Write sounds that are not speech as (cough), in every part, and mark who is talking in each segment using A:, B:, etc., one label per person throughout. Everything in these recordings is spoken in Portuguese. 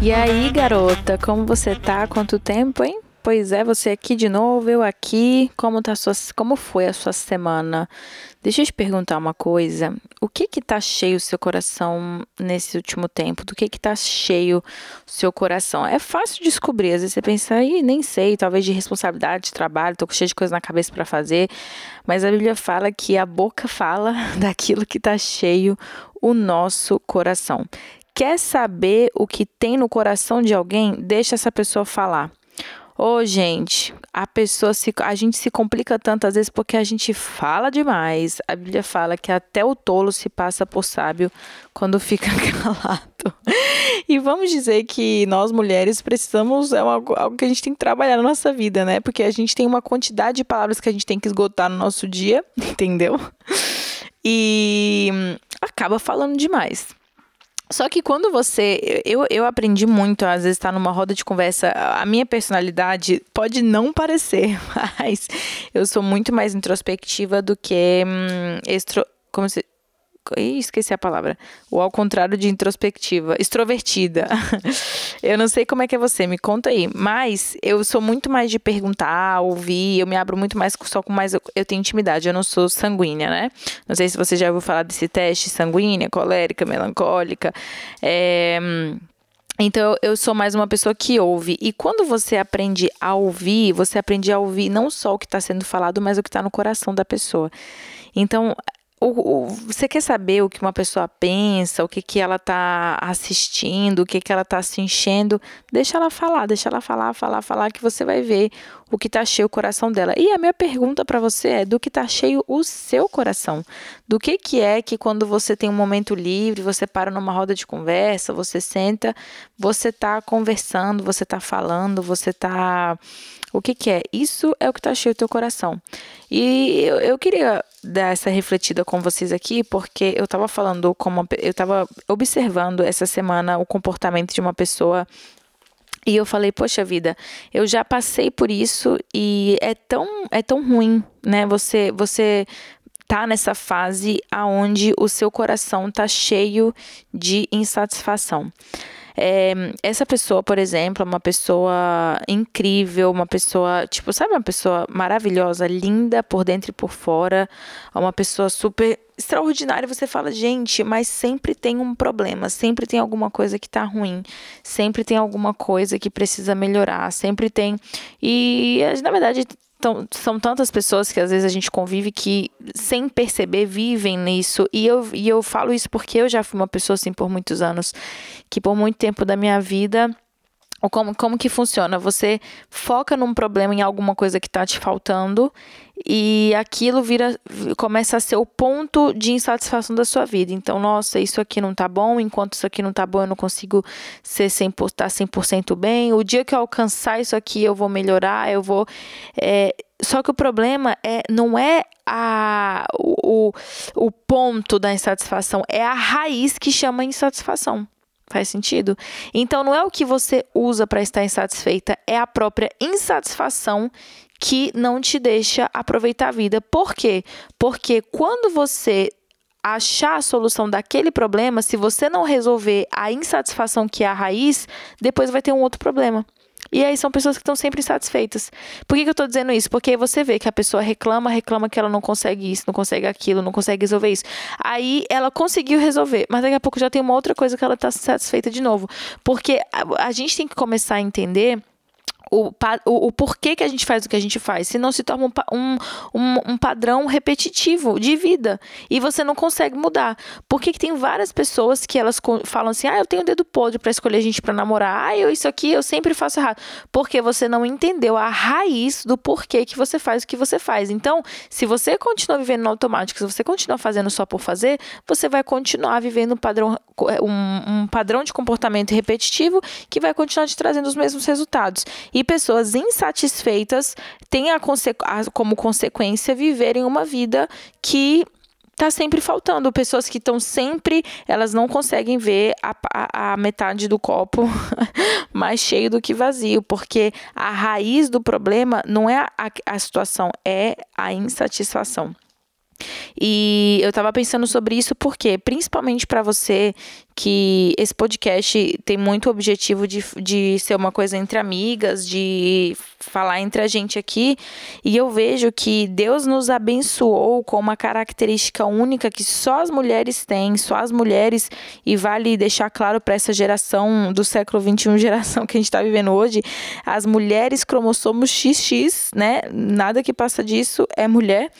A: E aí, garota, como você tá? Quanto tempo, hein? Pois é, você aqui de novo, eu aqui. Como tá sua, como foi a sua semana? Deixa eu te perguntar uma coisa. O que que tá cheio o seu coração nesse último tempo? Do que que tá cheio o seu coração? É fácil descobrir. Às vezes você pensa, ih, nem sei, talvez de responsabilidade, de trabalho, tô cheio de coisa na cabeça para fazer. Mas a Bíblia fala que a boca fala (laughs) daquilo que tá cheio o nosso coração quer saber o que tem no coração de alguém, deixa essa pessoa falar. Ô, oh, gente, a pessoa se a gente se complica tanto às vezes porque a gente fala demais. A Bíblia fala que até o tolo se passa por sábio quando fica (laughs) calado. E vamos dizer que nós mulheres precisamos é algo, algo que a gente tem que trabalhar na nossa vida, né? Porque a gente tem uma quantidade de palavras que a gente tem que esgotar no nosso dia, (laughs) entendeu? E acaba falando demais. Só que quando você. Eu, eu aprendi muito, às vezes, estar tá numa roda de conversa. A minha personalidade pode não parecer, (laughs) mas eu sou muito mais introspectiva do que hum, extro. Como se. Ih, esqueci a palavra. O ao contrário de introspectiva. Extrovertida. (laughs) eu não sei como é que é você, me conta aí. Mas eu sou muito mais de perguntar, ouvir. Eu me abro muito mais, só com mais. Eu tenho intimidade, eu não sou sanguínea, né? Não sei se você já ouviu falar desse teste: sanguínea, colérica, melancólica. É. Então, eu sou mais uma pessoa que ouve. E quando você aprende a ouvir, você aprende a ouvir não só o que está sendo falado, mas o que está no coração da pessoa. Então, o, o, você quer saber o que uma pessoa pensa, o que, que ela está assistindo, o que, que ela está se enchendo? Deixa ela falar, deixa ela falar, falar, falar, que você vai ver o que está cheio o coração dela. E a minha pergunta para você é: do que está cheio o seu coração? Do que, que é que quando você tem um momento livre, você para numa roda de conversa, você senta, você está conversando, você está falando, você está o que, que é? Isso é o que está cheio do teu coração. E eu, eu, queria dar essa refletida com vocês aqui, porque eu estava falando como eu estava observando essa semana o comportamento de uma pessoa e eu falei, poxa vida, eu já passei por isso e é tão, é tão ruim, né? Você, você tá nessa fase aonde o seu coração tá cheio de insatisfação. É, essa pessoa, por exemplo, é uma pessoa incrível, uma pessoa, tipo, sabe, uma pessoa maravilhosa, linda por dentro e por fora, uma pessoa super extraordinária. Você fala, gente, mas sempre tem um problema, sempre tem alguma coisa que tá ruim, sempre tem alguma coisa que precisa melhorar, sempre tem. E na verdade então, são tantas pessoas que às vezes a gente convive que, sem perceber, vivem nisso. E eu, e eu falo isso porque eu já fui uma pessoa assim por muitos anos, que por muito tempo da minha vida como, como que funciona? Você foca num problema, em alguma coisa que está te faltando, e aquilo vira começa a ser o ponto de insatisfação da sua vida. Então, nossa, isso aqui não tá bom, enquanto isso aqui não tá bom, eu não consigo ser 100%, tá 100% bem. O dia que eu alcançar isso aqui, eu vou melhorar, eu vou. É... Só que o problema é não é a, o, o ponto da insatisfação, é a raiz que chama insatisfação. Faz sentido? Então não é o que você usa para estar insatisfeita, é a própria insatisfação que não te deixa aproveitar a vida. Por quê? Porque quando você achar a solução daquele problema, se você não resolver a insatisfação que é a raiz, depois vai ter um outro problema. E aí são pessoas que estão sempre insatisfeitas. Por que, que eu estou dizendo isso? Porque você vê que a pessoa reclama, reclama que ela não consegue isso, não consegue aquilo, não consegue resolver isso. Aí ela conseguiu resolver, mas daqui a pouco já tem uma outra coisa que ela está satisfeita de novo. Porque a, a gente tem que começar a entender o, o, o, porquê que a gente faz o que a gente faz, senão se torna um, um, um padrão repetitivo de vida e você não consegue mudar. Porque que tem várias pessoas que elas falam assim: ah, eu tenho o dedo podre para escolher gente para namorar, ah, eu isso aqui eu sempre faço errado. Porque você não entendeu a raiz do porquê que você faz o que você faz. Então, se você continua vivendo no automático, se você continua fazendo só por fazer, você vai continuar vivendo um padrão, um, um padrão de comportamento repetitivo que vai continuar te trazendo os mesmos resultados. Pessoas insatisfeitas têm a conse a, como consequência viverem uma vida que tá sempre faltando. Pessoas que estão sempre, elas não conseguem ver a, a, a metade do copo (laughs) mais cheio do que vazio, porque a raiz do problema não é a, a situação, é a insatisfação. E eu tava pensando sobre isso porque, principalmente para você que esse podcast tem muito objetivo de, de ser uma coisa entre amigas, de falar entre a gente aqui, e eu vejo que Deus nos abençoou com uma característica única que só as mulheres têm, só as mulheres, e vale deixar claro para essa geração do século 21, (laughs) geração que a gente está vivendo hoje, as mulheres cromossomos XX, né? Nada que passa disso é mulher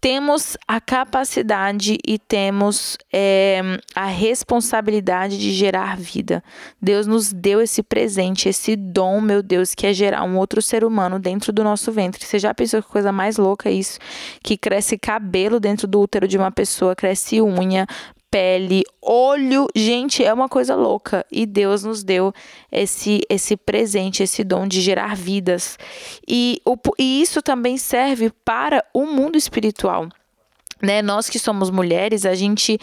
A: temos a capacidade e temos é, a responsabilidade de gerar vida. Deus nos deu esse presente, esse dom, meu Deus, que é gerar um outro ser humano dentro do nosso ventre. Você já pensou que coisa mais louca é isso? Que cresce cabelo dentro do útero de uma pessoa, cresce unha, pele, olho. Gente, é uma coisa louca. E Deus nos deu esse, esse presente, esse dom de gerar vidas. E, o, e isso também serve para o mundo espiritual. Né? Nós que somos mulheres, a gente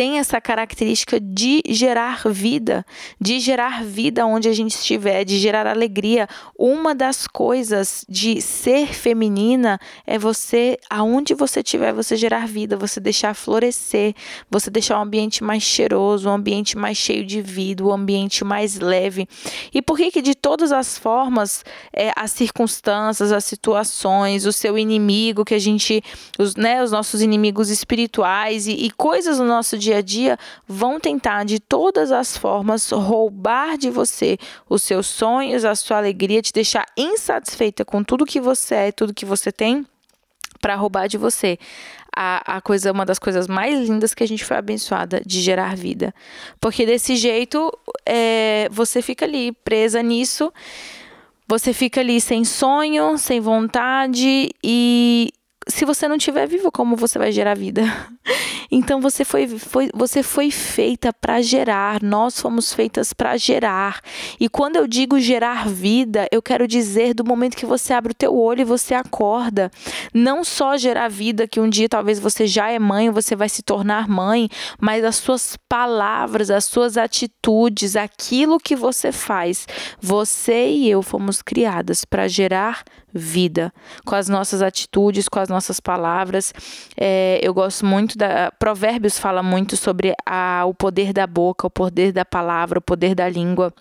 A: tem essa característica de gerar vida, de gerar vida onde a gente estiver, de gerar alegria. Uma das coisas de ser feminina é você, aonde você estiver, você gerar vida, você deixar florescer, você deixar um ambiente mais cheiroso, um ambiente mais cheio de vida, um ambiente mais leve. E por que que de todas as formas, é, as circunstâncias, as situações, o seu inimigo, que a gente, os, né, os nossos inimigos espirituais e, e coisas no nosso dia dia a dia vão tentar de todas as formas roubar de você os seus sonhos, a sua alegria, te deixar insatisfeita com tudo que você é, tudo que você tem, para roubar de você a, a coisa, uma das coisas mais lindas que a gente foi abençoada de gerar vida. Porque desse jeito é, você fica ali presa nisso, você fica ali sem sonho, sem vontade e se você não estiver vivo, como você vai gerar vida? (laughs) Então você foi, foi, você foi feita para gerar, nós fomos feitas para gerar. E quando eu digo gerar vida, eu quero dizer do momento que você abre o teu olho e você acorda. Não só gerar vida, que um dia talvez você já é mãe, você vai se tornar mãe, mas as suas palavras, as suas atitudes, aquilo que você faz. Você e eu fomos criadas para gerar vida, com as nossas atitudes, com as nossas palavras. É, eu gosto muito da. Provérbios fala muito sobre a, o poder da boca, o poder da palavra, o poder da língua.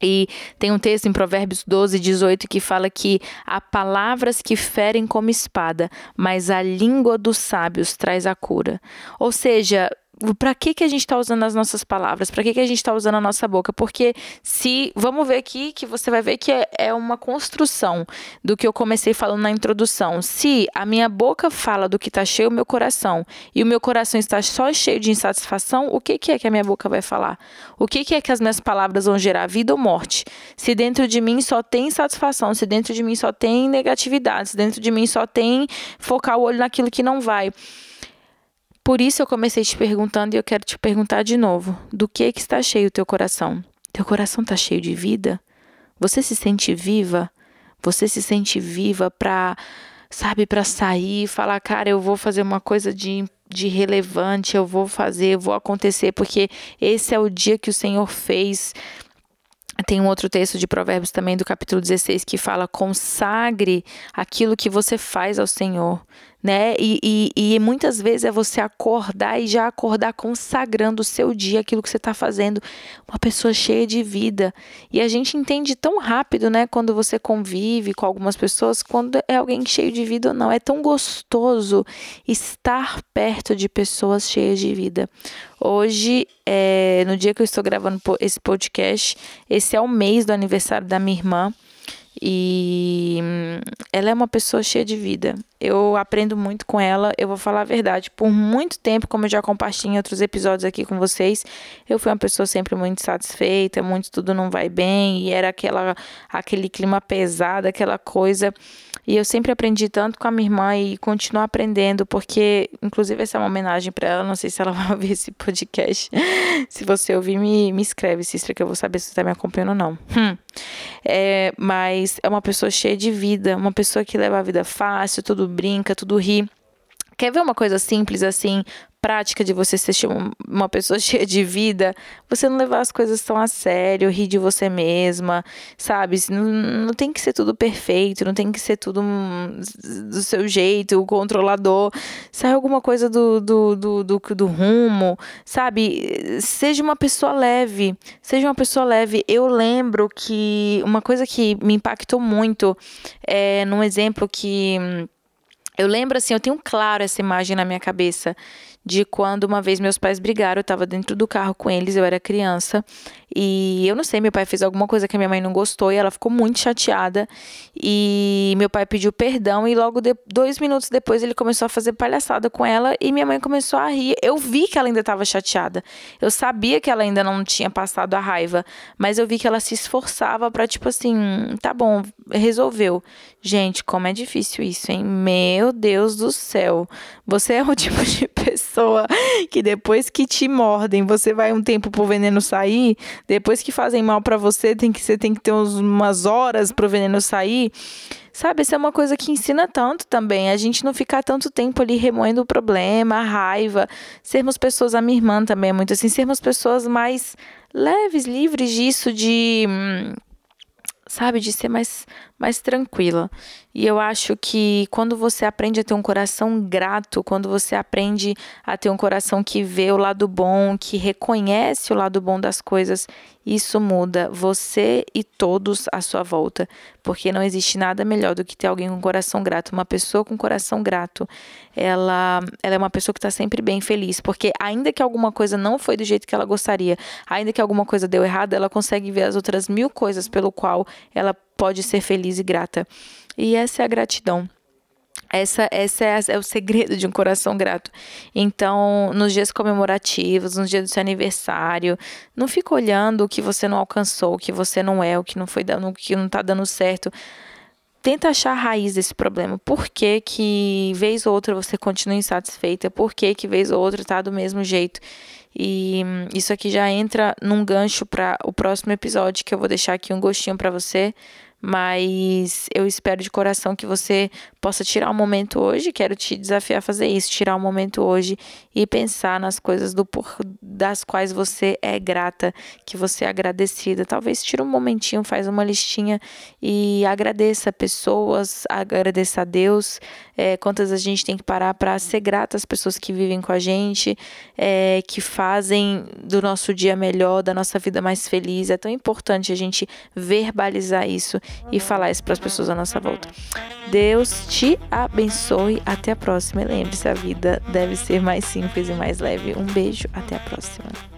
A: E tem um texto em Provérbios 12, 18 que fala que há palavras que ferem como espada, mas a língua dos sábios traz a cura. Ou seja, para que, que a gente está usando as nossas palavras? Para que, que a gente está usando a nossa boca? Porque se. Vamos ver aqui que você vai ver que é, é uma construção do que eu comecei falando na introdução. Se a minha boca fala do que está cheio o meu coração e o meu coração está só cheio de insatisfação, o que, que é que a minha boca vai falar? O que, que é que as minhas palavras vão gerar? Vida ou morte? Se dentro de mim só tem insatisfação, se dentro de mim só tem negatividade, se dentro de mim só tem focar o olho naquilo que não vai. Por isso eu comecei te perguntando e eu quero te perguntar de novo: do que que está cheio o teu coração? Teu coração está cheio de vida? Você se sente viva? Você se sente viva para, sabe, para sair falar, cara, eu vou fazer uma coisa de de relevante, eu vou fazer, eu vou acontecer, porque esse é o dia que o Senhor fez. Tem um outro texto de Provérbios também, do capítulo 16, que fala: consagre aquilo que você faz ao Senhor né? E, e, e, muitas vezes é você acordar e já acordar consagrando o seu dia, aquilo que você está fazendo, uma pessoa cheia de vida. E a gente entende tão rápido, né? Quando você convive com algumas pessoas, quando é alguém cheio de vida ou não. É tão gostoso estar perto de pessoas cheias de vida. Hoje, é, no dia que eu estou gravando esse podcast, esse é o mês do aniversário da minha irmã. E hum, ela é uma pessoa cheia de vida. Eu aprendo muito com ela, eu vou falar a verdade. Por muito tempo, como eu já compartilhei em outros episódios aqui com vocês, eu fui uma pessoa sempre muito satisfeita, muito tudo não vai bem, e era aquela aquele clima pesado, aquela coisa. E eu sempre aprendi tanto com a minha irmã e continuo aprendendo, porque, inclusive, essa é uma homenagem para ela. Não sei se ela (laughs) vai ouvir esse podcast. se você ouvir, me, me escreve, Cistra, que eu vou saber se você está me acompanhando ou não. Hum. É, mas é uma pessoa cheia de vida, uma pessoa que leva a vida fácil, tudo brinca, tudo ri. Quer ver uma coisa simples assim, prática de você ser uma pessoa (laughs) cheia de vida, você não levar as coisas tão a sério, rir de você mesma, sabe? Não, não tem que ser tudo perfeito, não tem que ser tudo do seu jeito, o controlador. Sai alguma coisa do, do, do, do, do rumo, sabe? Seja uma pessoa leve, seja uma pessoa leve. Eu lembro que uma coisa que me impactou muito é num exemplo que eu lembro assim, eu tenho claro essa imagem na minha cabeça de quando uma vez meus pais brigaram, eu estava dentro do carro com eles, eu era criança, e eu não sei, meu pai fez alguma coisa que a minha mãe não gostou e ela ficou muito chateada. E meu pai pediu perdão e logo de, dois minutos depois ele começou a fazer palhaçada com ela e minha mãe começou a rir. Eu vi que ela ainda estava chateada. Eu sabia que ela ainda não tinha passado a raiva, mas eu vi que ela se esforçava para tipo assim, tá bom, resolveu. Gente, como é difícil isso, hein? Meu Deus do céu. Você é o (laughs) tipo de pessoa que depois que te mordem, você vai um tempo pro veneno sair, depois que fazem mal para você, tem que você tem que ter uns, umas horas pro veneno sair. Sabe, isso é uma coisa que ensina tanto também. A gente não ficar tanto tempo ali remoendo o problema, a raiva. Sermos pessoas, a minha irmã também é muito assim, sermos pessoas mais leves, livres disso, de. Hum, sabe, de ser mais mais tranquila. E eu acho que quando você aprende a ter um coração grato, quando você aprende a ter um coração que vê o lado bom, que reconhece o lado bom das coisas, isso muda você e todos à sua volta, porque não existe nada melhor do que ter alguém com coração grato. Uma pessoa com coração grato, ela, ela é uma pessoa que está sempre bem feliz, porque ainda que alguma coisa não foi do jeito que ela gostaria, ainda que alguma coisa deu errado, ela consegue ver as outras mil coisas pelo qual ela pode ser feliz e grata. E essa é a gratidão. Essa, essa é, é, o segredo de um coração grato. Então, nos dias comemorativos, nos dias do seu aniversário, não fica olhando o que você não alcançou, o que você não é, o que não foi dando, o que não está dando certo. Tenta achar a raiz desse problema. Por que, que vez ou outra você continua insatisfeita? Por que, que vez ou outra está do mesmo jeito? E isso aqui já entra num gancho para o próximo episódio que eu vou deixar aqui um gostinho para você mas eu espero de coração que você possa tirar um momento hoje. Quero te desafiar a fazer isso, tirar um momento hoje e pensar nas coisas do por, das quais você é grata, que você é agradecida. Talvez tire um momentinho, faz uma listinha e agradeça pessoas, agradeça a Deus. É, quantas a gente tem que parar para ser grata às pessoas que vivem com a gente, é, que fazem do nosso dia melhor, da nossa vida mais feliz. É tão importante a gente verbalizar isso e falar isso para as pessoas à nossa volta. Deus te abençoe. Até a próxima. E lembre-se, a vida deve ser mais simples e mais leve. Um beijo. Até a próxima.